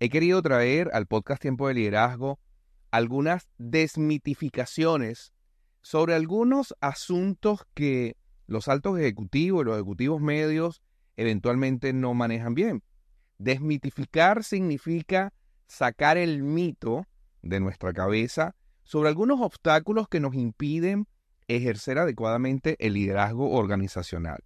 he querido traer al podcast Tiempo de Liderazgo algunas desmitificaciones sobre algunos asuntos que los altos ejecutivos y los ejecutivos medios eventualmente no manejan bien. Desmitificar significa sacar el mito de nuestra cabeza sobre algunos obstáculos que nos impiden ejercer adecuadamente el liderazgo organizacional.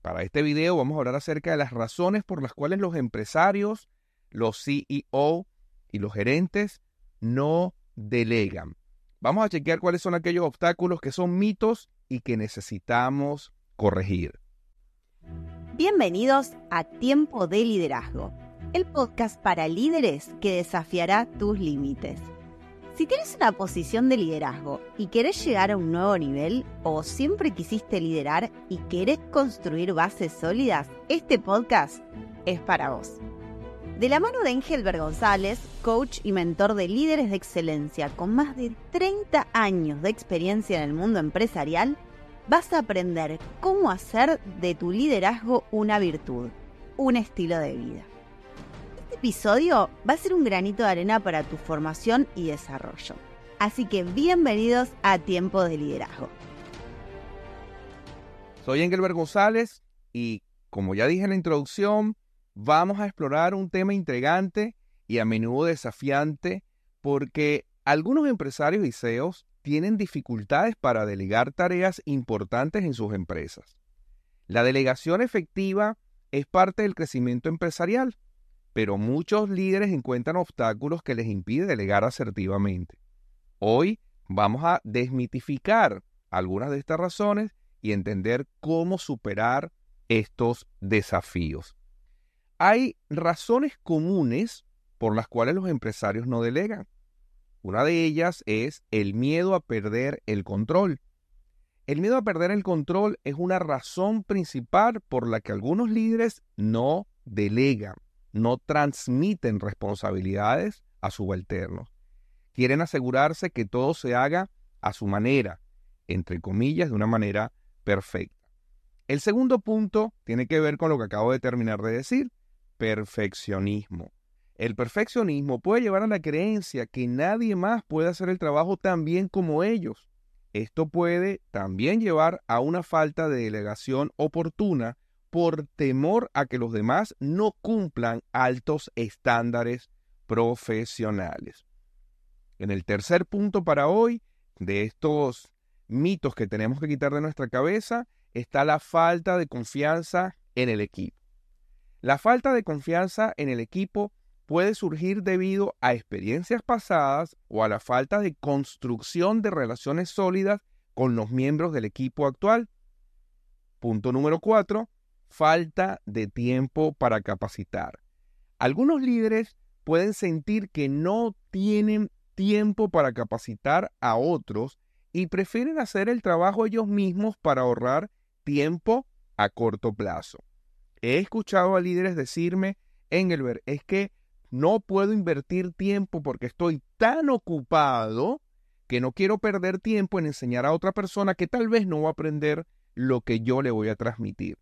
Para este video vamos a hablar acerca de las razones por las cuales los empresarios, los CEO y los gerentes no delegan. Vamos a chequear cuáles son aquellos obstáculos que son mitos y que necesitamos corregir. Bienvenidos a Tiempo de Liderazgo, el podcast para líderes que desafiará tus límites. Si tienes una posición de liderazgo y querés llegar a un nuevo nivel o siempre quisiste liderar y querés construir bases sólidas, este podcast es para vos. De la mano de Engelbert González, coach y mentor de líderes de excelencia con más de 30 años de experiencia en el mundo empresarial, vas a aprender cómo hacer de tu liderazgo una virtud, un estilo de vida. Este episodio va a ser un granito de arena para tu formación y desarrollo. Así que bienvenidos a Tiempo de Liderazgo. Soy Engelbert González y como ya dije en la introducción, vamos a explorar un tema intrigante y a menudo desafiante porque algunos empresarios y CEOs tienen dificultades para delegar tareas importantes en sus empresas. La delegación efectiva es parte del crecimiento empresarial, pero muchos líderes encuentran obstáculos que les impiden delegar asertivamente. Hoy vamos a desmitificar algunas de estas razones y entender cómo superar estos desafíos. Hay razones comunes por las cuales los empresarios no delegan. Una de ellas es el miedo a perder el control. El miedo a perder el control es una razón principal por la que algunos líderes no delegan, no transmiten responsabilidades a subalternos. Quieren asegurarse que todo se haga a su manera, entre comillas, de una manera perfecta. El segundo punto tiene que ver con lo que acabo de terminar de decir, perfeccionismo. El perfeccionismo puede llevar a la creencia que nadie más puede hacer el trabajo tan bien como ellos. Esto puede también llevar a una falta de delegación oportuna por temor a que los demás no cumplan altos estándares profesionales. En el tercer punto para hoy, de estos mitos que tenemos que quitar de nuestra cabeza, está la falta de confianza en el equipo. La falta de confianza en el equipo puede surgir debido a experiencias pasadas o a la falta de construcción de relaciones sólidas con los miembros del equipo actual. Punto número cuatro, falta de tiempo para capacitar. Algunos líderes pueden sentir que no tienen tiempo para capacitar a otros y prefieren hacer el trabajo ellos mismos para ahorrar tiempo a corto plazo. He escuchado a líderes decirme, Engelbert, es que no puedo invertir tiempo porque estoy tan ocupado que no quiero perder tiempo en enseñar a otra persona que tal vez no va a aprender lo que yo le voy a transmitir.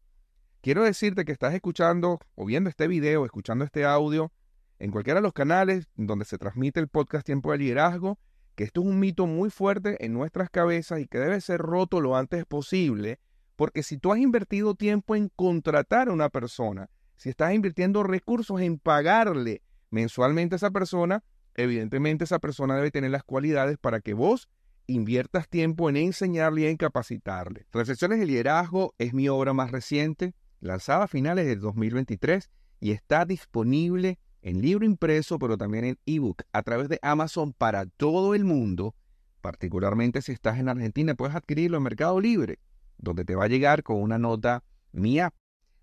Quiero decirte que estás escuchando o viendo este video, escuchando este audio en cualquiera de los canales donde se transmite el podcast Tiempo de Liderazgo, que esto es un mito muy fuerte en nuestras cabezas y que debe ser roto lo antes posible porque si tú has invertido tiempo en contratar a una persona, si estás invirtiendo recursos en pagarle mensualmente a esa persona, evidentemente esa persona debe tener las cualidades para que vos inviertas tiempo en enseñarle y en capacitarle. Reflexiones de liderazgo es mi obra más reciente, lanzada a finales del 2023 y está disponible en libro impreso, pero también en ebook a través de Amazon para todo el mundo. Particularmente si estás en Argentina, puedes adquirirlo en Mercado Libre donde te va a llegar con una nota mía.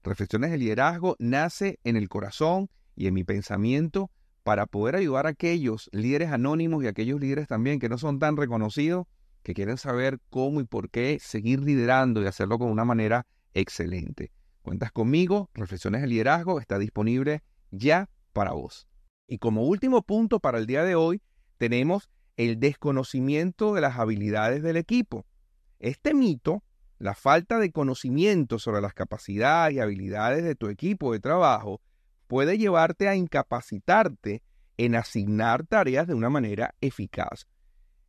Reflexiones de liderazgo nace en el corazón y en mi pensamiento para poder ayudar a aquellos líderes anónimos y aquellos líderes también que no son tan reconocidos, que quieren saber cómo y por qué seguir liderando y hacerlo con una manera excelente. Cuentas conmigo, Reflexiones de Liderazgo está disponible ya para vos. Y como último punto para el día de hoy, tenemos el desconocimiento de las habilidades del equipo. Este mito la falta de conocimiento sobre las capacidades y habilidades de tu equipo de trabajo puede llevarte a incapacitarte en asignar tareas de una manera eficaz.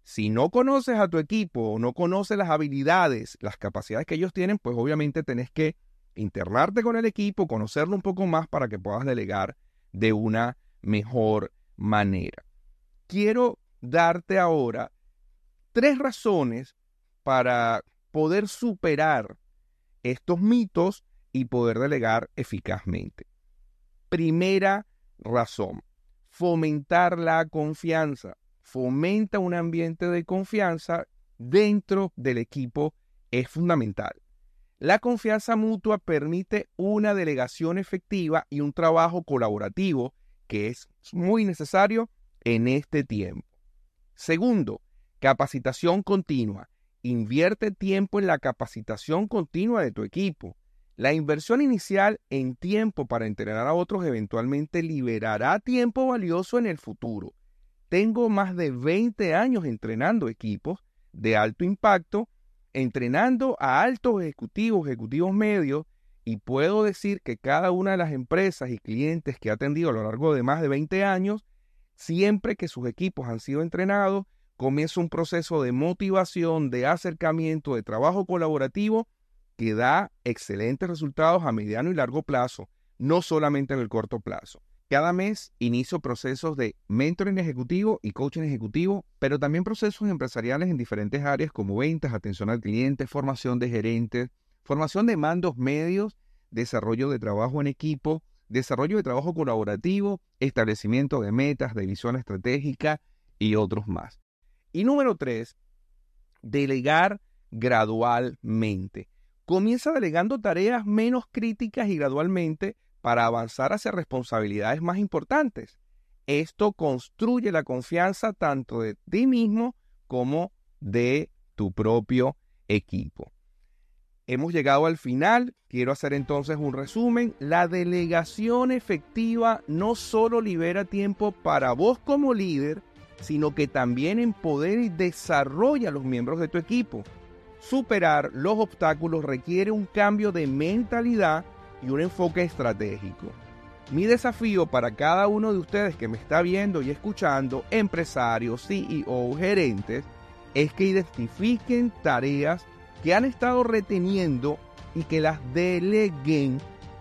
Si no conoces a tu equipo o no conoces las habilidades, las capacidades que ellos tienen, pues obviamente tenés que internarte con el equipo, conocerlo un poco más para que puedas delegar de una mejor manera. Quiero darte ahora tres razones para poder superar estos mitos y poder delegar eficazmente. Primera razón, fomentar la confianza. Fomenta un ambiente de confianza dentro del equipo es fundamental. La confianza mutua permite una delegación efectiva y un trabajo colaborativo que es muy necesario en este tiempo. Segundo, capacitación continua. Invierte tiempo en la capacitación continua de tu equipo. La inversión inicial en tiempo para entrenar a otros eventualmente liberará tiempo valioso en el futuro. Tengo más de 20 años entrenando equipos de alto impacto, entrenando a altos ejecutivos, ejecutivos medios, y puedo decir que cada una de las empresas y clientes que he atendido a lo largo de más de 20 años, siempre que sus equipos han sido entrenados, comienza un proceso de motivación, de acercamiento, de trabajo colaborativo que da excelentes resultados a mediano y largo plazo, no solamente en el corto plazo. Cada mes inicio procesos de mentoring ejecutivo y coaching ejecutivo, pero también procesos empresariales en diferentes áreas como ventas, atención al cliente, formación de gerentes, formación de mandos medios, desarrollo de trabajo en equipo, desarrollo de trabajo colaborativo, establecimiento de metas, de visión estratégica y otros más. Y número tres, delegar gradualmente. Comienza delegando tareas menos críticas y gradualmente para avanzar hacia responsabilidades más importantes. Esto construye la confianza tanto de ti mismo como de tu propio equipo. Hemos llegado al final. Quiero hacer entonces un resumen. La delegación efectiva no solo libera tiempo para vos como líder, sino que también empodera y desarrolla a los miembros de tu equipo. Superar los obstáculos requiere un cambio de mentalidad y un enfoque estratégico. Mi desafío para cada uno de ustedes que me está viendo y escuchando, empresarios, CEO, gerentes, es que identifiquen tareas que han estado reteniendo y que las deleguen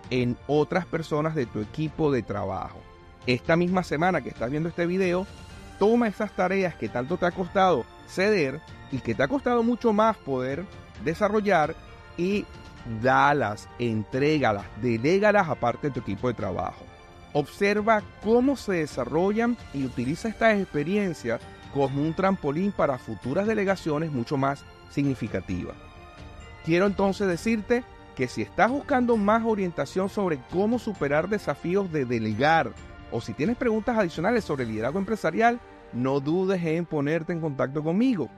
en otras personas de tu equipo de trabajo. Esta misma semana que estás viendo este video, toma esas tareas que tanto te ha costado ceder y que te ha costado mucho más poder desarrollar y dalas, entrégalas, delégalas aparte de tu equipo de trabajo. Observa cómo se desarrollan y utiliza estas experiencias como un trampolín para futuras delegaciones mucho más significativas. Quiero entonces decirte que si estás buscando más orientación sobre cómo superar desafíos de delegar o si tienes preguntas adicionales sobre liderazgo empresarial, no dudes en ponerte en contacto conmigo.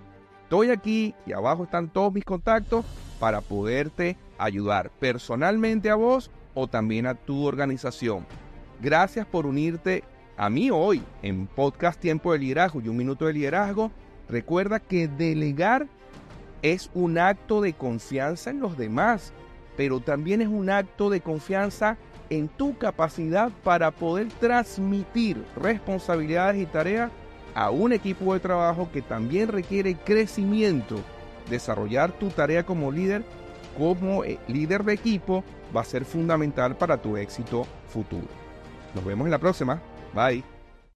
Estoy aquí y abajo están todos mis contactos para poderte ayudar personalmente a vos o también a tu organización. Gracias por unirte a mí hoy en Podcast Tiempo de Liderazgo y un minuto de liderazgo. Recuerda que delegar es un acto de confianza en los demás, pero también es un acto de confianza en tu capacidad para poder transmitir responsabilidades y tareas a un equipo de trabajo que también requiere crecimiento. Desarrollar tu tarea como líder, como eh, líder de equipo, va a ser fundamental para tu éxito futuro. Nos vemos en la próxima. Bye.